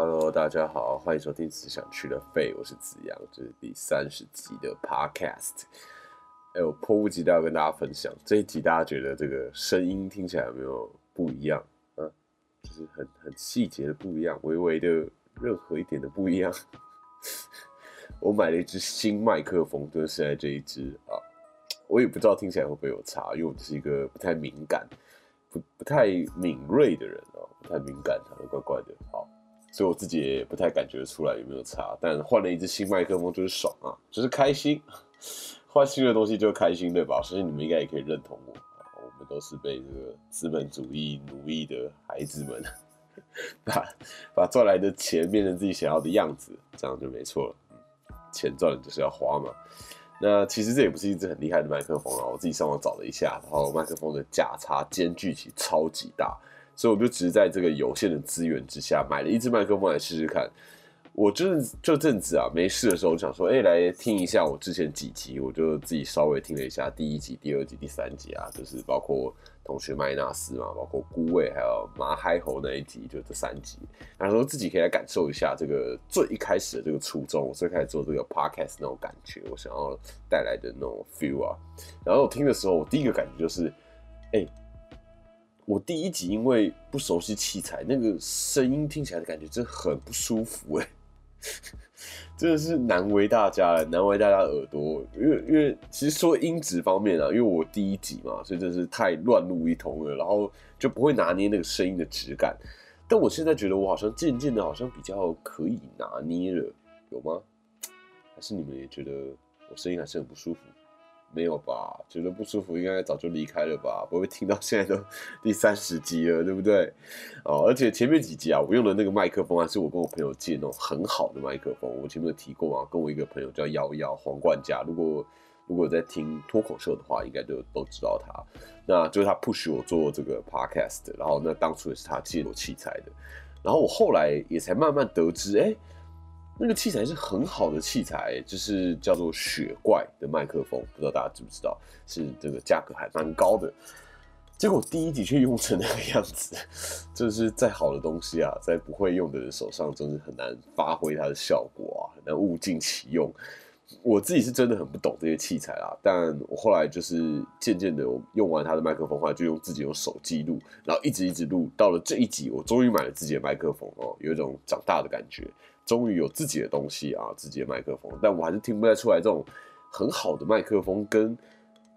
Hello，大家好，欢迎收听《只想去的废》，我是子阳，这是第三十集的 Podcast。哎，我迫不及待要跟大家分享这一集，大家觉得这个声音听起来有没有不一样？啊，就是很很细节的不一样，微微的任何一点的不一样。我买了一支新麦克风，就是现在这一支啊，我也不知道听起来会不会有差，因为我是一个不太敏感、不不太敏锐的人啊，不太敏感，好怪怪的。好，所以我自己也不太感觉出来有没有差，但换了一支新麦克风就是爽啊，就是开心。换新的东西就开心，对吧？相信你们应该也可以认同我。我们都是被这个资本主义奴役的孩子们，把把赚来的钱变成自己想要的样子，这样就没错了。钱赚了就是要花嘛。那其实这也不是一支很厉害的麦克风啊，我自己上网找了一下，然后麦克风的价差间距其实超级大，所以我就只是在这个有限的资源之下，买了一支麦克风来试试看。我就是这阵子啊，没事的时候我想说，哎，来听一下我之前几集，我就自己稍微听了一下第一集、第二集、第三集啊，就是包括同学麦纳斯嘛，包括孤味，还有马嗨猴那一集，就这三集，然后自己可以来感受一下这个最一开始的这个初衷，我最开始做这个 podcast 那种感觉，我想要带来的那种 feel 啊。然后我听的时候，我第一个感觉就是，哎，我第一集因为不熟悉器材，那个声音听起来的感觉真的很不舒服，哎。真的是难为大家了，难为大家耳朵，因为因为其实说音质方面啊，因为我第一集嘛，所以真的是太乱入一通了，然后就不会拿捏那个声音的质感。但我现在觉得我好像渐渐的，好像比较可以拿捏了，有吗？还是你们也觉得我声音还是很不舒服？没有吧？觉得不舒服，应该早就离开了吧？不会听到现在都第三十集了，对不对？哦，而且前面几集啊，我用的那个麦克风还是我跟我朋友借那种很好的麦克风。我前面有提过啊，跟我一个朋友叫幺幺黄冠家，如果如果在听脱口秀的话，应该都都知道他。那就是他 push 我做这个 podcast，然后那当初也是他借我器材的，然后我后来也才慢慢得知，哎。那个器材是很好的器材，就是叫做雪怪的麦克风，不知道大家知不知道？是这个价格还蛮高的。结果第一集却用成那个样子，就是再好的东西啊，在不会用的人手上，真是很难发挥它的效果啊，很难物尽其用。我自己是真的很不懂这些器材啦，但我后来就是渐渐的用完他的麦克风，后来就用自己用手机录，然后一直一直录，到了这一集，我终于买了自己的麦克风哦，有一种长大的感觉。终于有自己的东西啊，自己的麦克风，但我还是听不太出来这种很好的麦克风跟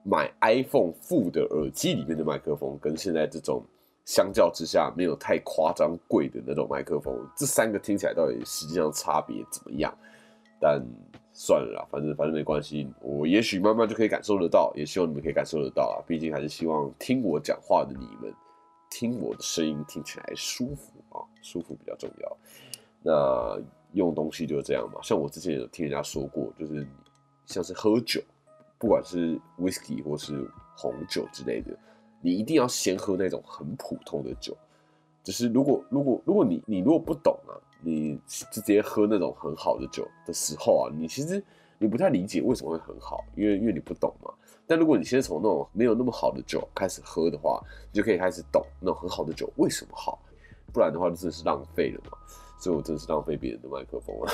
买 iPhone 副的耳机里面的麦克风，跟现在这种相较之下没有太夸张贵的那种麦克风，这三个听起来到底实际上差别怎么样？但算了啦，反正反正没关系，我也许慢慢就可以感受得到，也希望你们可以感受得到啊，毕竟还是希望听我讲话的你们听我的声音听起来舒服啊，舒服比较重要。那。用东西就是这样嘛，像我之前有听人家说过，就是像是喝酒，不管是 whisky 或是红酒之类的，你一定要先喝那种很普通的酒。就是如果如果如果你你如果不懂啊，你直接喝那种很好的酒的时候啊，你其实你不太理解为什么会很好，因为因为你不懂嘛。但如果你先从那种没有那么好的酒开始喝的话，你就可以开始懂那种很好的酒为什么好，不然的话就真的是浪费了嘛。所以我真是浪费别人的麦克风了，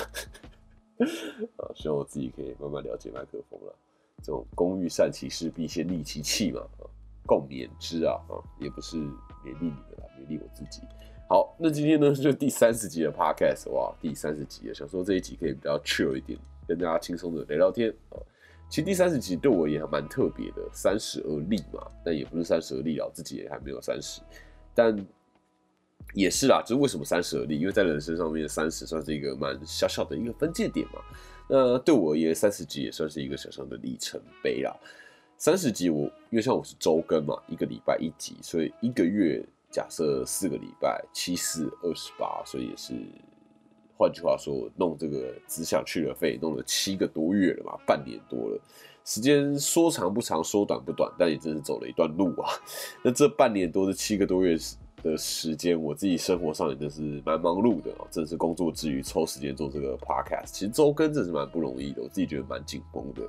啊！希望我自己可以慢慢了解麦克风了。这种工欲善其事，必先利其器嘛，啊，共勉之啊，啊，也不是勉励你们啦，勉励我自己。好，那今天呢，就第三十集的 podcast，哇，第三十集啊，想说这一集可以比较 chill 一点，跟大家轻松的聊聊天啊。其实第三十集对我也还蛮特别的，三十而立嘛，但也不是三十而立啊，自己也还没有三十，但。也是啦，就是为什么三十而立？因为在人生上面，三十算是一个蛮小小的一个分界点嘛。那对我而言，三十集也算是一个小小的里程碑啦。三十集我因为像我是周更嘛，一个礼拜一集，所以一个月假设四个礼拜，七四二十八，所以也是换句话说，弄这个只想去了费，弄了七个多月了嘛，半年多了。时间说长不长，说短不短，但也真是走了一段路啊。那这半年多的七个多月。的时间，我自己生活上也真是蛮忙碌的哦，真是工作之余抽时间做这个 podcast，其实周更真是蛮不容易的，我自己觉得蛮紧绷的。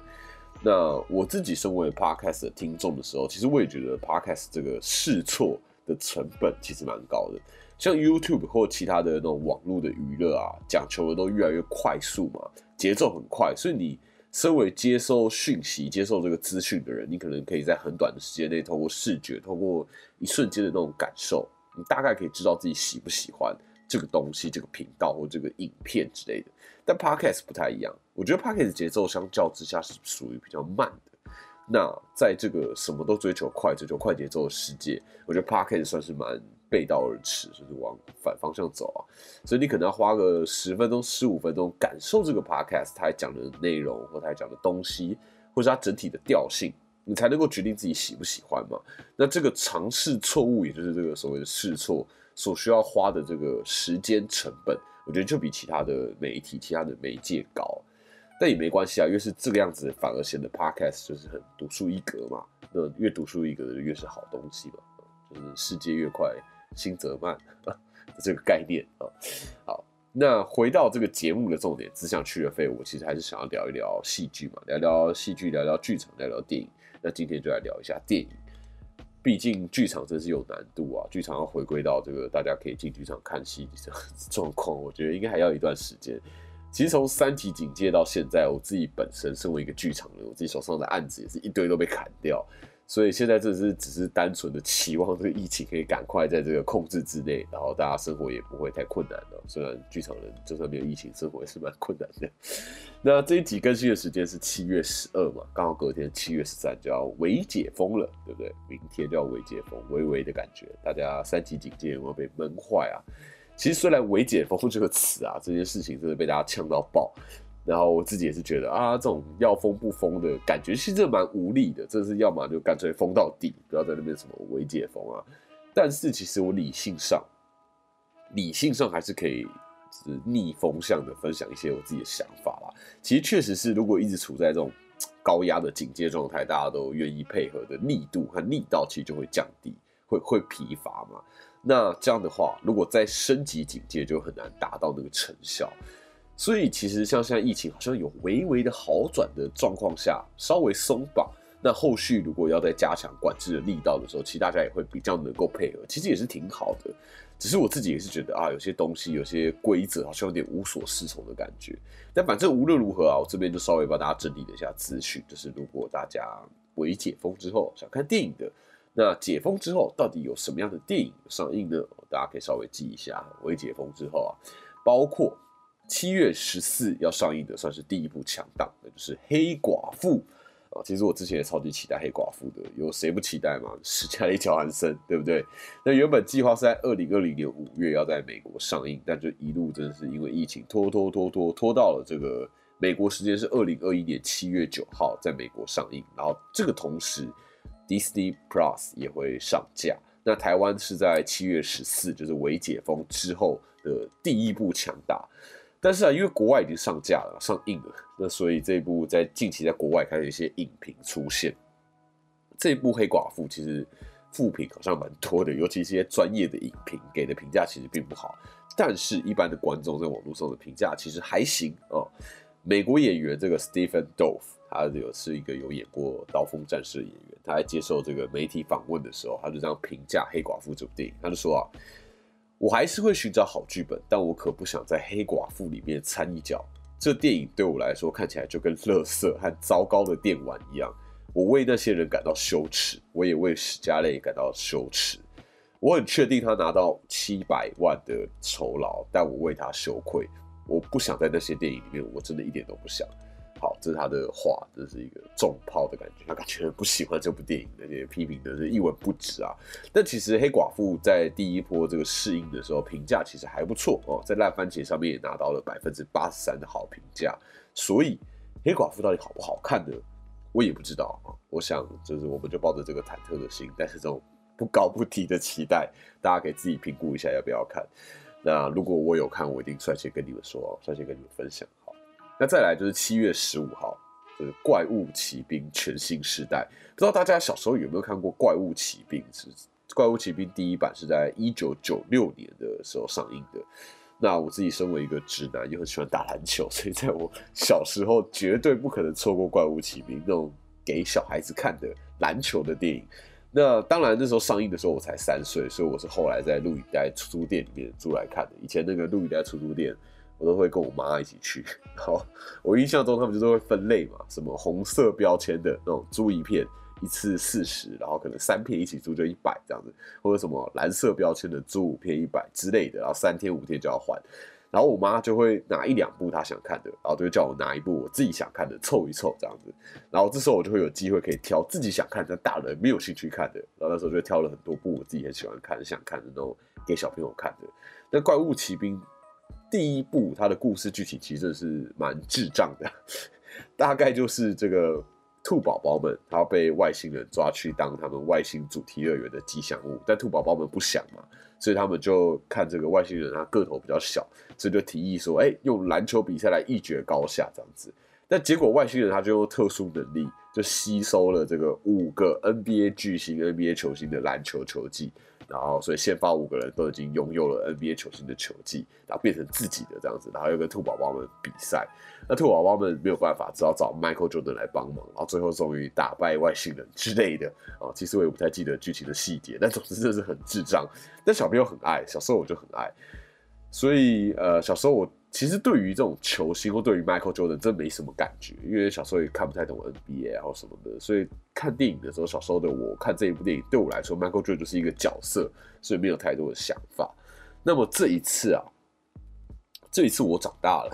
那我自己身为 podcast 的听众的时候，其实我也觉得 podcast 这个试错的成本其实蛮高的。像 YouTube 或其他的那种网络的娱乐啊，讲求的都越来越快速嘛，节奏很快，所以你身为接收讯息、接受这个资讯的人，你可能可以在很短的时间内，通过视觉、通过一瞬间的那种感受，你大概可以知道自己喜不喜欢这个东西、这个频道或这个影片之类的。但 Podcast 不太一样，我觉得 Podcast 节奏相较之下是属于比较慢的。那在这个什么都追求快、追求快节奏的世界，我觉得 Podcast 算是蛮。背道而驰，就是往反方向走啊，所以你可能要花个十分钟、十五分钟感受这个 podcast 它讲的内容，或它讲的东西，或者它整体的调性，你才能够决定自己喜不喜欢嘛。那这个尝试错误，也就是这个所谓的试错，所需要花的这个时间成本，我觉得就比其他的媒体、其他的媒介高。但也没关系啊，越是这个样子，反而显得 podcast 就是很独树一格嘛。那越独树一格的越是好东西嘛，就是世界越快。新泽曼啊，这个概念啊，好，那回到这个节目的重点，只想去了废物，其实还是想要聊一聊戏剧嘛，聊聊戏剧，聊聊剧场，聊聊电影。那今天就来聊一下电影，毕竟剧场真是有难度啊，剧场要回归到这个大家可以进剧场看戏的 状况，我觉得应该还要一段时间。其实从三级警戒到现在，我自己本身身为一个剧场人，我自己手上的案子也是一堆都被砍掉。所以现在这是只是单纯的期望这个疫情可以赶快在这个控制之内，然后大家生活也不会太困难了。虽然剧场人就算没有疫情，生活也是蛮困难的。那这一集更新的时间是七月十二嘛，刚好隔天七月十三就要微解封了，对不对？明天就要微解封，微微的感觉，大家三级警戒有没有被闷坏啊？其实虽然“微解封”这个词啊，这件事情真的被大家呛到爆。然后我自己也是觉得啊，这种要封不封的感觉，其实蛮无力的。这是要么就干脆封到底，不要在那边什么微解封啊。但是其实我理性上，理性上还是可以逆风向的分享一些我自己的想法啦。其实确实是，如果一直处在这种高压的警戒状态，大家都愿意配合的力度和力道，其实就会降低，会会疲乏嘛。那这样的话，如果再升级警戒，就很难达到那个成效。所以其实像现在疫情好像有微微的好转的状况下，稍微松绑，那后续如果要再加强管制的力道的时候，其实大家也会比较能够配合，其实也是挺好的。只是我自己也是觉得啊，有些东西有些规则好像有点无所适从的感觉。但反正无论如何啊，我这边就稍微帮大家整理了一下资讯，就是如果大家微解封之后想看电影的，那解封之后到底有什么样的电影上映呢？大家可以稍微记一下，微解封之后啊，包括。七月十四要上映的算是第一部强档，那就是《黑寡妇》啊。其实我之前也超级期待《黑寡妇》的，有谁不期待吗？史嘉丽·乔安森，对不对？那原本计划是在二零二零年五月要在美国上映，但就一路真的是因为疫情拖拖拖拖拖到了这个美国时间是二零二一年七月九号在美国上映。然后这个同时，Disney Plus 也会上架。那台湾是在七月十四，就是微解封之后的第一部强大。但是啊，因为国外已经上架了、上映了，那所以这一部在近期在国外开始一些影评出现。这一部《黑寡妇》其实负评好像蛮多的，尤其是一些专业的影评给的评价其实并不好。但是，一般的观众在网络上的评价其实还行哦。美国演员这个 Stephen Dolph，他有是一个有演过《刀锋战士》的演员，他在接受这个媒体访问的时候，他就这样评价《黑寡妇》这部电影，他就说啊。我还是会寻找好剧本，但我可不想在《黑寡妇》里面掺一脚。这电影对我来说看起来就跟垃圾和糟糕的电玩一样。我为那些人感到羞耻，我也为史嘉蕾感到羞耻。我很确定他拿到七百万的酬劳，但我为他羞愧。我不想在那些电影里面，我真的一点都不想。这是他的话，这是一个重炮的感觉，他感觉不喜欢这部电影，那些批评的是一文不值啊。但其实黑寡妇在第一波这个试映的时候，评价其实还不错哦，在烂番茄上面也拿到了百分之八十三的好评价。所以黑寡妇到底好不好看呢？我也不知道啊。我想就是我们就抱着这个忐忑的心，但是这种不高不低的期待，大家可以自己评估一下要不要看。那如果我有看，我一定率先跟你们说哦，率先跟你们分享。那再来就是七月十五号，就是《怪物骑兵》全新时代。不知道大家小时候有没有看过《怪物骑兵》？是《怪物骑兵》第一版是在一九九六年的时候上映的。那我自己身为一个直男，又很喜欢打篮球，所以在我小时候绝对不可能错过《怪物骑兵》那种给小孩子看的篮球的电影。那当然那时候上映的时候我才三岁，所以我是后来在录影带出租店里面租来看的。以前那个录影带出租店，我都会跟我妈一起去。好，我印象中他们就是会分类嘛，什么红色标签的那种租一片一次四十，然后可能三片一起租就一百这样子，或者什么蓝色标签的租五片一百之类的，然后三天五天就要还。然后我妈就会拿一两部她想看的，然后就叫我拿一部我自己想看的凑一凑这样子。然后这时候我就会有机会可以挑自己想看但大人没有兴趣看的。然后那时候就挑了很多部我自己很喜欢看、想看的那种给小朋友看的。那《怪物骑兵》第一部它的故事剧情其实是蛮智障的，大概就是这个兔宝宝们他被外星人抓去当他们外星主题乐园的吉祥物，但兔宝宝们不想嘛。所以他们就看这个外星人，他个头比较小，所以就提议说：“哎，用篮球比赛来一决高下这样子。”但结果外星人他就用特殊能力，就吸收了这个五个 NBA 巨星、NBA 球星的篮球球技。然后，所以先发五个人都已经拥有了 NBA 球星的球技，然后变成自己的这样子，然后又跟兔宝宝们比赛。那兔宝宝们没有办法，只好找 Michael Jordan 来帮忙，然后最后终于打败外星人之类的。啊，其实我也不太记得剧情的细节，但总之真的是很智障。但小朋友很爱，小时候我就很爱。所以，呃，小时候我其实对于这种球星或对于 Michael Jordan 真没什么感觉，因为小时候也看不太懂 NBA 然后什么的。所以看电影的时候，小时候的我看这一部电影，对我来说，Michael Jordan 就是一个角色，所以没有太多的想法。那么这一次啊，这一次我长大了，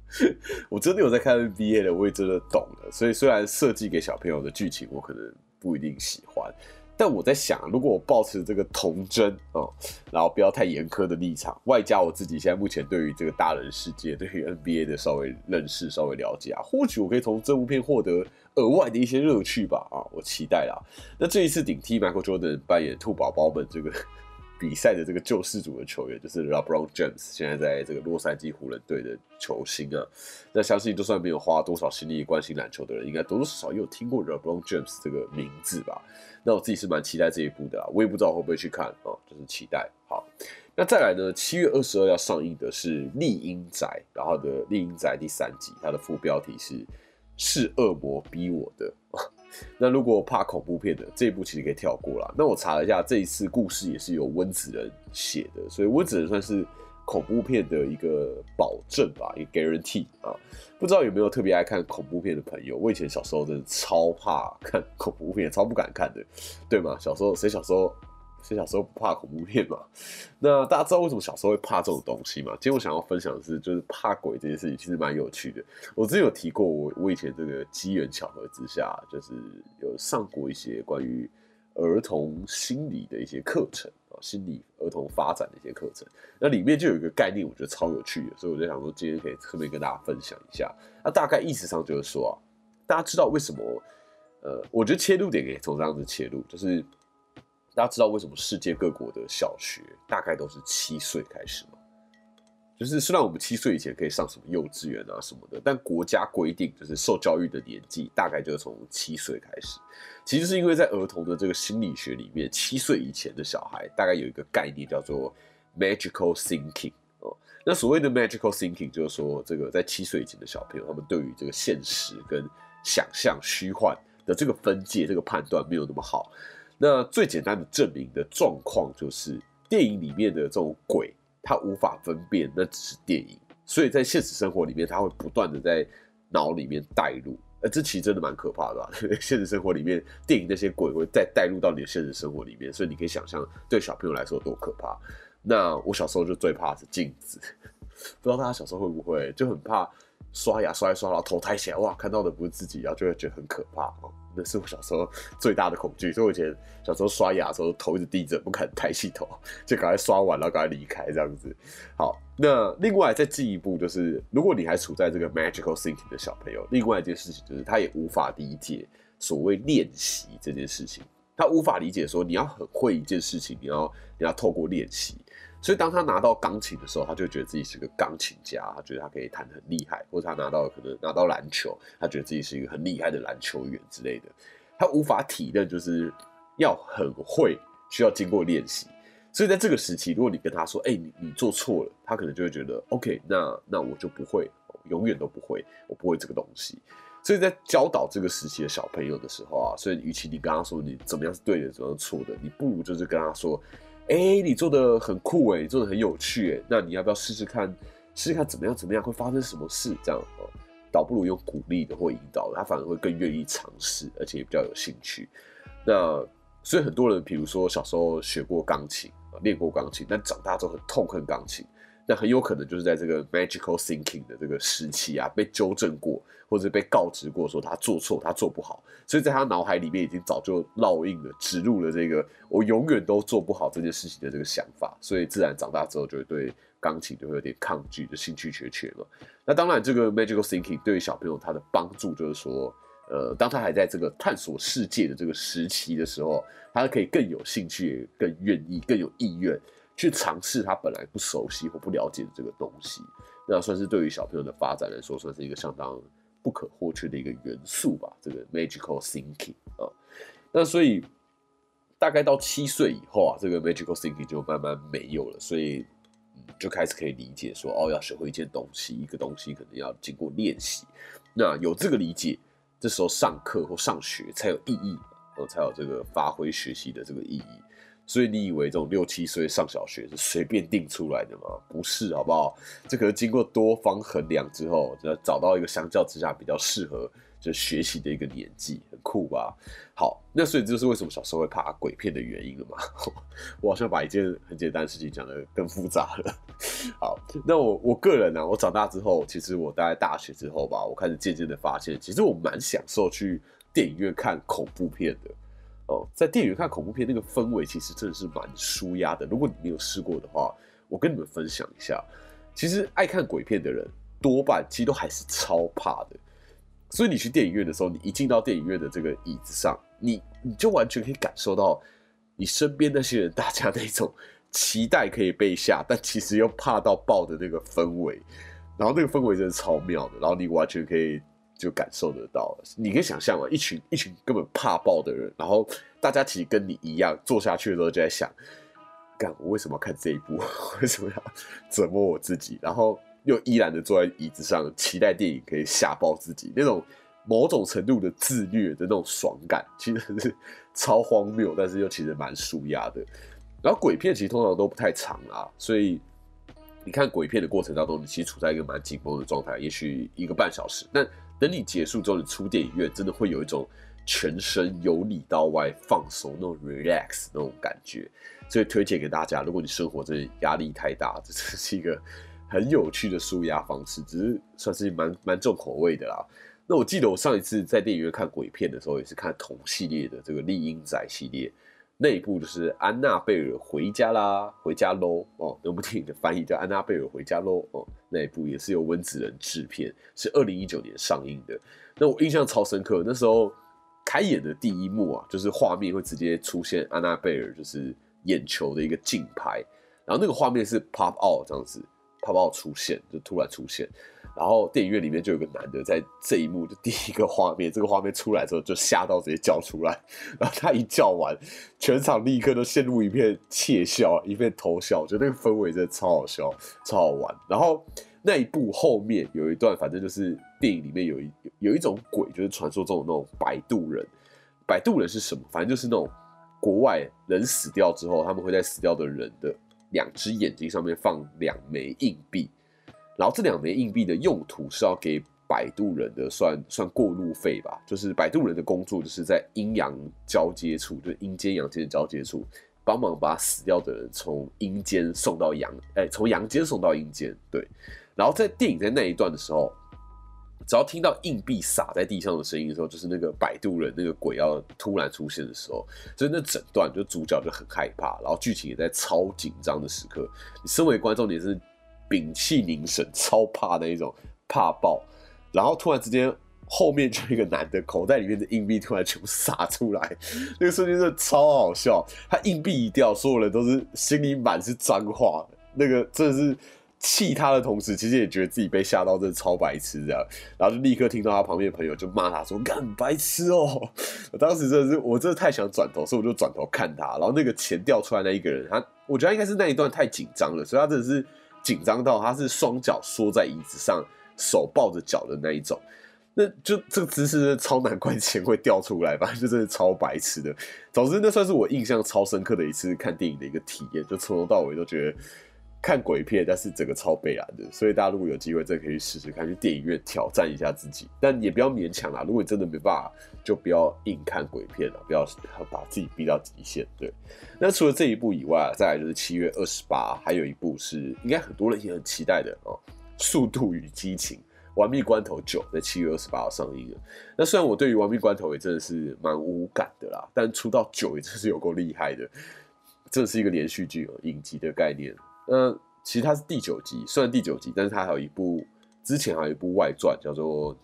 我真的有在看 NBA 了，我也真的懂了。所以虽然设计给小朋友的剧情，我可能不一定喜欢。但我在想，如果我保持这个童真哦，然后不要太严苛的立场，外加我自己现在目前对于这个大人世界、对于 NBA 的稍微认识、稍微了解啊，或许我可以从这部片获得额外的一些乐趣吧啊，我期待啦。那这一次顶替 Michael Jordan 扮演兔宝宝们这个。比赛的这个救世主的球员就是 LeBron James，现在在这个洛杉矶湖人队的球星啊。那相信就算没有花多少心力关心篮球的人，应该多多少少也有听过 LeBron James 这个名字吧？那我自己是蛮期待这一部的啊，我也不知道会不会去看啊，就是期待。好，那再来呢？七月二十二要上映的是《丽英仔》，然后的《丽英仔》第三集，它的副标题是“是恶魔逼我的”。那如果怕恐怖片的这一部其实可以跳过了。那我查了一下，这一次故事也是由温子仁写的，所以温子仁算是恐怖片的一个保证吧，一个 guarantee 啊。不知道有没有特别爱看恐怖片的朋友？我以前小时候真的超怕看恐怖片，超不敢看的，对吗？小时候谁小时候？所以小时候不怕恐怖片嘛？那大家知道为什么小时候会怕这种东西吗？今天我想要分享的是，就是怕鬼这件事情，其实蛮有趣的。我之前有提过，我我以前这个机缘巧合之下，就是有上过一些关于儿童心理的一些课程啊，心理儿童发展的一些课程。那里面就有一个概念，我觉得超有趣的，所以我就想说，今天可以特别跟大家分享一下。那大概意思上就是说啊，大家知道为什么？呃，我觉得切入点可以从这样子切入，就是。大家知道为什么世界各国的小学大概都是七岁开始吗？就是虽然我们七岁以前可以上什么幼稚园啊什么的，但国家规定就是受教育的年纪大概就是从七岁开始。其实是因为在儿童的这个心理学里面，七岁以前的小孩大概有一个概念叫做 magical thinking 哦。那所谓的 magical thinking 就是说，这个在七岁以前的小朋友，他们对于这个现实跟想象、虚幻的这个分界、这个判断没有那么好。那最简单的证明的状况就是，电影里面的这种鬼，他无法分辨那只是电影，所以在现实生活里面，他会不断的在脑里面带入，呃，这其实真的蛮可怕的吧。现实生活里面，电影那些鬼会再带入到你的现实生活里面，所以你可以想象，对小朋友来说多可怕。那我小时候就最怕是镜子，不知道大家小时候会不会就很怕刷牙刷一刷，然后头抬起来，哇，看到的不是自己，然后就会觉得很可怕哦。那是我小时候最大的恐惧，所以我以前小时候刷牙的时候头一直低着，不敢抬起头，就赶快刷完了，赶快离开这样子。好，那另外再进一步就是，如果你还处在这个 magical thinking 的小朋友，另外一件事情就是他也无法理解所谓练习这件事情，他无法理解说你要很会一件事情，你要你要透过练习。所以当他拿到钢琴的时候，他就觉得自己是个钢琴家，他觉得他可以弹得很厉害；或者他拿到可能拿到篮球，他觉得自己是一个很厉害的篮球员之类的。他无法体认，就是要很会，需要经过练习。所以在这个时期，如果你跟他说：“哎，你你做错了”，他可能就会觉得：“OK，那那我就不会，永远都不会，我不会这个东西。”所以在教导这个时期的小朋友的时候啊，所以与其你跟他说你怎么样是对的，怎么样是错的，你不如就是跟他说，哎，你做的很酷哎，你做的很有趣哎，那你要不要试试看？试试看怎么样怎么样会发生什么事？这样哦，倒不如用鼓励的或引导，他反而会更愿意尝试，而且也比较有兴趣。那所以很多人，比如说小时候学过钢琴，练过钢琴，但长大之后很痛恨钢琴。那很有可能就是在这个 magical thinking 的这个时期啊，被纠正过，或者被告知过说他做错，他做不好，所以在他脑海里面已经早就烙印了，植入了这个我永远都做不好这件事情的这个想法，所以自然长大之后就会对钢琴就会有点抗拒，就兴趣缺缺了。那当然，这个 magical thinking 对于小朋友他的帮助就是说，呃，当他还在这个探索世界的这个时期的时候，他可以更有兴趣、更愿意、更有意愿。去尝试他本来不熟悉或不了解的这个东西，那算是对于小朋友的发展来说，算是一个相当不可或缺的一个元素吧。这个 magical thinking 啊，那所以大概到七岁以后啊，这个 magical thinking 就慢慢没有了，所以就开始可以理解说，哦，要学会一件东西，一个东西可能要经过练习。那有这个理解，这时候上课或上学才有意义，呃，才有这个发挥学习的这个意义。所以你以为这种六七岁上小学是随便定出来的吗？不是，好不好？这可是经过多方衡量之后，就找到一个相较之下比较适合就学习的一个年纪，很酷吧？好，那所以这就是为什么小时候会怕鬼片的原因了嘛？我好像把一件很简单的事情讲得更复杂了。好，那我我个人呢，我长大之后，其实我大概大学之后吧，我开始渐渐的发现，其实我蛮享受去电影院看恐怖片的。哦，在电影院看恐怖片，那个氛围其实真的是蛮舒压的。如果你没有试过的话，我跟你们分享一下。其实爱看鬼片的人，多半其实都还是超怕的。所以你去电影院的时候，你一进到电影院的这个椅子上，你你就完全可以感受到你身边那些人大家那种期待可以被吓，但其实又怕到爆的那个氛围。然后那个氛围真的超妙的，然后你完全可以。就感受得到，你可以想象嘛，一群一群根本怕爆的人，然后大家其实跟你一样，坐下去的时候就在想，干我 为什么要看这一部？为什么要折磨我自己？然后又依然的坐在椅子上，期待电影可以吓爆自己，那种某种程度的自虐的那种爽感，其实是超荒谬，但是又其实蛮舒压的。然后鬼片其实通常都不太长啊，所以你看鬼片的过程当中，你其实处在一个蛮紧绷的状态，也许一个半小时，但等你结束之后，你出电影院，真的会有一种全身由里到外放松那种 relax 那种感觉，所以推荐给大家。如果你生活真的压力太大，这真是一个很有趣的舒压方式，只是算是蛮蛮重口味的啦。那我记得我上一次在电影院看鬼片的时候，也是看同系列的这个《丽英仔》系列。那一部就是安娜贝尔回家啦，回家喽哦，那部电影的翻译叫安娜贝尔回家喽哦，那一部也是由温子仁制片，是二零一九年上映的。那我印象超深刻，那时候开演的第一幕啊，就是画面会直接出现安娜贝尔就是眼球的一个竞拍，然后那个画面是 pop out 这样子，pop out 出现就突然出现。然后电影院里面就有个男的，在这一幕的第一个画面，这个画面出来之后就吓到直接叫出来，然后他一叫完，全场立刻都陷入一片窃笑，一片偷笑，我觉得那个氛围真的超好笑，超好玩。然后那一部后面有一段，反正就是电影里面有一有一种鬼，就是传说中的那种摆渡人。摆渡人是什么？反正就是那种国外人死掉之后，他们会在死掉的人的两只眼睛上面放两枚硬币。然后这两枚硬币的用途是要给摆渡人的，算算过路费吧。就是摆渡人的工作，就是在阴阳交接处，就是阴间阳间的交接处，帮忙把死掉的人从阴间送到阳，哎，从阳间送到阴间。对。然后在电影在那一段的时候，只要听到硬币洒在地上的声音的时候，就是那个摆渡人那个鬼要突然出现的时候，所以那整段就主角就很害怕，然后剧情也在超紧张的时刻。你身为观众，你是。屏气凝神，超怕那一种，怕爆。然后突然之间，后面就一个男的口袋里面的硬币突然全部撒出来，那个瞬间真的超好笑。他硬币一掉，所有人都是心里满是脏话，那个真的是气他的同时，其实也觉得自己被吓到，真的超白痴这样。然后就立刻听到他旁边的朋友就骂他说：“干白痴哦！”我当时真的是，我真的太想转头，所以我就转头看他。然后那个钱掉出来那一个人，他我觉得应该是那一段太紧张了，所以他真的是。紧张到他是双脚缩在椅子上，手抱着脚的那一种。那就这个姿势超难怪钱会掉出来，吧就真的超白痴的。总之，那算是我印象超深刻的一次看电影的一个体验，就从头到尾都觉得看鬼片，但是整个超悲然的。所以大家如果有机会，真的可以试试看，去电影院挑战一下自己，但也不要勉强啦。如果你真的没办法，就不要硬看鬼片了，不要把自己逼到极限。对，那除了这一部以外，再来就是七月二十八，还有一部是应该很多人也很期待的哦，《速度与激情》。玩命关头九在七月二十八号上映了。那虽然我对于玩命关头也真的是蛮无感的啦，但出到九也真是有够厉害的。这是一个连续剧哦，影集的概念。那其实它是第九集，虽然第九集，但是它还有一部之前还有一部外传叫做《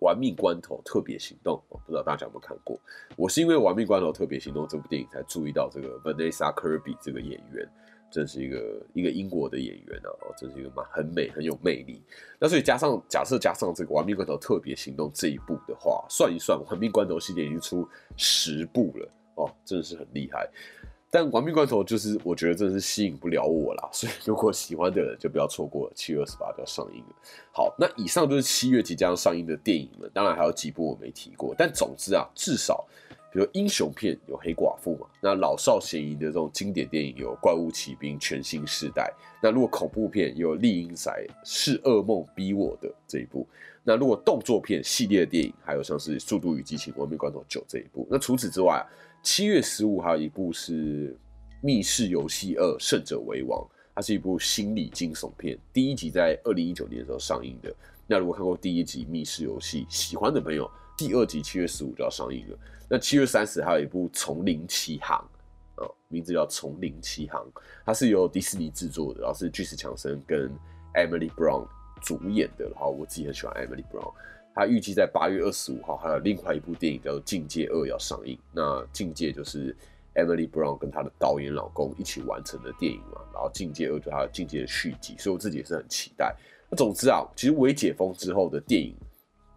玩命关头特别行动》，不知道大家有没有看过？我是因为《玩命关头特别行动》这部电影才注意到这个 Vanessa Kirby 这个演员。真是一个一个英国的演员啊，哦，真是一个蛮很美很有魅力。那所以加上假设加上这个《玩命关头特别行动》这一部的话，算一算，《玩命关头》系列已经出十部了哦，真的是很厉害。但《玩命关头》就是我觉得真的是吸引不了我啦，所以如果喜欢的人就不要错过，七月二十八就要上映了。好，那以上就是七月即将上映的电影们，当然还有几部我没提过，但总之啊，至少。比如英雄片有黑寡妇嘛，那老少咸宜的这种经典电影有怪物骑兵全新世代。那如果恐怖片有丽英仔是噩梦逼我的这一部。那如果动作片系列的电影还有像是速度与激情亡命关头九这一部。那除此之外，七月十五还有一部是密室游戏二胜者为王，它是一部心理惊悚片，第一集在二零一九年的时候上映的。那如果看过第一集密室游戏喜欢的朋友，第二集七月十五就要上映了。那七月三十还有一部《丛林奇航》，哦，名字叫《丛林奇航》，它是由迪士尼制作的，然后是巨石强森跟 Emily Brown 主演的。然后我自己很喜欢 Emily Brown。他预计在八月二十五号还有另外一部电影叫做《境界二》要上映。那《境界》就是 Emily Brown 跟她的导演老公一起完成的电影嘛。然后《境界二》就它的《境界》的续集，所以我自己也是很期待。那总之啊，其实微解封之后的电影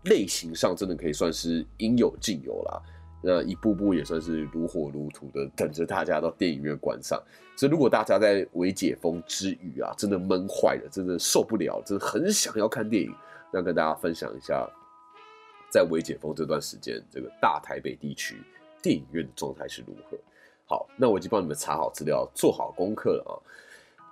类型上，真的可以算是应有尽有啦。那一步步也算是如火如荼的等着大家到电影院观赏。所以如果大家在微解封之余啊，真的闷坏了，真的受不了，真的很想要看电影，那跟大家分享一下，在微解封这段时间，这个大台北地区电影院的状态是如何。好，那我已经帮你们查好资料，做好功课了啊。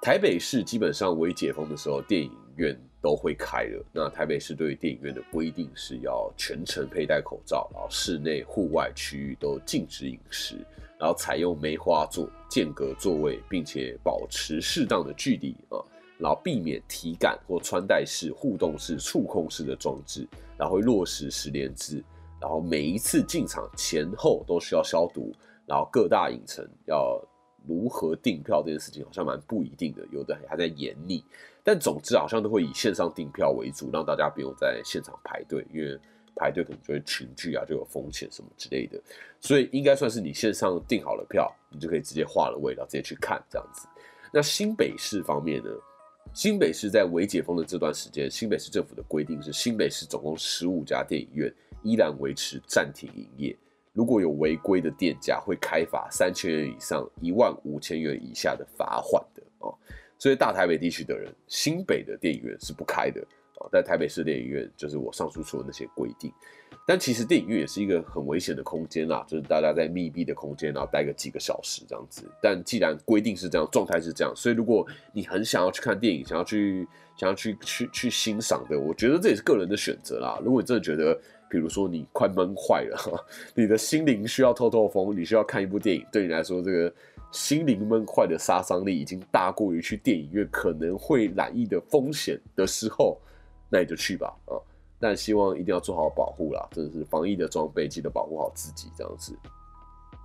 台北市基本上微解封的时候，电影院。都会开了。那台北市对于电影院的规定是要全程佩戴口罩，然后室内、户外区域都禁止饮食，然后采用梅花座、间隔座位，并且保持适当的距离啊，然后避免体感或穿戴式、互动式、触控式的装置，然后会落实十连制，然后每一次进场前后都需要消毒，然后各大影城要。如何订票这件事情好像蛮不一定的，有的还在严拟。但总之好像都会以线上订票为主，让大家不用在现场排队，因为排队可能就会群聚啊，就有风险什么之类的。所以应该算是你线上订好了票，你就可以直接画了位，然后直接去看这样子。那新北市方面呢？新北市在未解封的这段时间，新北市政府的规定是，新北市总共十五家电影院依然维持暂停营业。如果有违规的店家，会开罚三千元以上一万五千元以下的罚款的哦。所以大台北地区的人，新北的电影院是不开的啊。在台北市电影院，就是我上述说的那些规定。但其实电影院也是一个很危险的空间啦，就是大家在密闭的空间，然后待个几个小时这样子。但既然规定是这样，状态是这样，所以如果你很想要去看电影，想要去想要去去去欣赏的，我觉得这也是个人的选择啦。如果你真的觉得，比如说你快闷坏了，你的心灵需要透透风，你需要看一部电影，对你来说，这个心灵闷坏的杀伤力已经大过于去电影院可能会染疫的风险的时候，那你就去吧啊！但希望一定要做好保护啦，真的是防疫的装备，记得保护好自己这样子。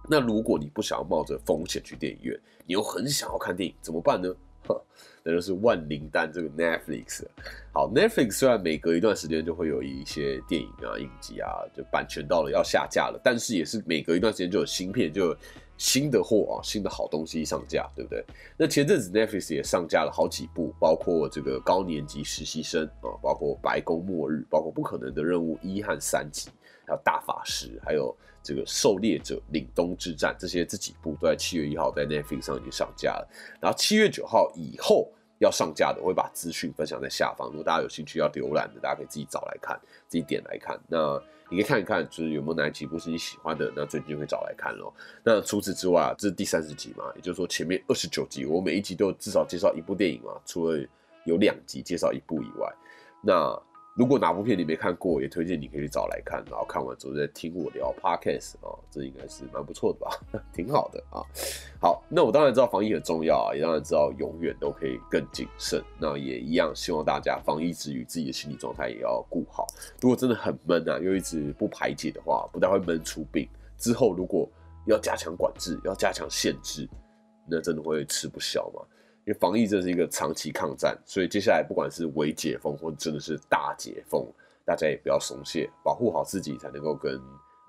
那如果你不想要冒着风险去电影院，你又很想要看电影，怎么办呢？那就是万灵丹这个 Netflix。好，Netflix 虽然每隔一段时间就会有一些电影啊、影集啊，就版权到了要下架了，但是也是每隔一段时间就有新片，就新的货啊、新的好东西上架，对不对？那前阵子 Netflix 也上架了好几部，包括这个高年级实习生啊，包括白宫末日，包括不可能的任务一和三集，还有大法师，还有。这个狩猎者凛冬之战，这些这几部都在七月一号在 Netflix 上已经上架了。然后七月九号以后要上架的，我会把资讯分享在下方。如果大家有兴趣要浏览的，大家可以自己找来看，自己点来看。那你可以看一看，就是有没有哪几部是你喜欢的，那最近就可以找来看咯。那除此之外，这是第三十集嘛，也就是说前面二十九集，我每一集都至少介绍一部电影嘛，除了有两集介绍一部以外，那。如果哪部片你没看过，也推荐你可以去找来看，然后看完之后再听我聊 podcast 啊，这应该是蛮不错的吧，挺好的啊。好，那我当然知道防疫很重要啊，也当然知道永远都可以更谨慎。那也一样，希望大家防疫之余，自己的心理状态也要顾好。如果真的很闷啊，又一直不排解的话，不但会闷出病，之后如果要加强管制，要加强限制，那真的会吃不消嘛。因为防疫这是一个长期抗战，所以接下来不管是微解封或真的是大解封，大家也不要松懈，保护好自己才能够跟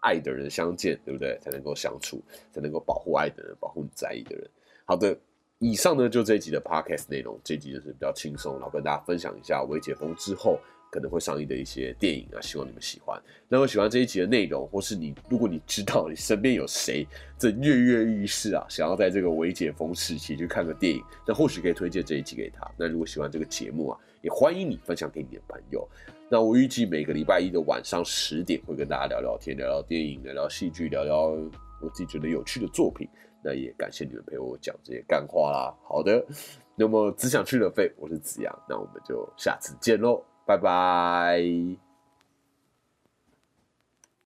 爱的人相见，对不对？才能够相处，才能够保护爱的人，保护你在意的人。好的，以上呢就这一集的 podcast 内容，这集就是比较轻松，然后跟大家分享一下微解封之后。可能会上映的一些电影啊，希望你们喜欢。那么喜欢这一集的内容，或是你，如果你知道你身边有谁正跃跃欲试啊，想要在这个微解封时期去看个电影，那或许可以推荐这一集给他。那如果喜欢这个节目啊，也欢迎你分享给你的朋友。那我预计每个礼拜一的晚上十点会跟大家聊聊天，聊聊电影，聊聊戏剧，聊聊我自己觉得有趣的作品。那也感谢你们陪我讲这些干话啦。好的，那么只想去了肺，我是子阳，那我们就下次见喽。拜拜。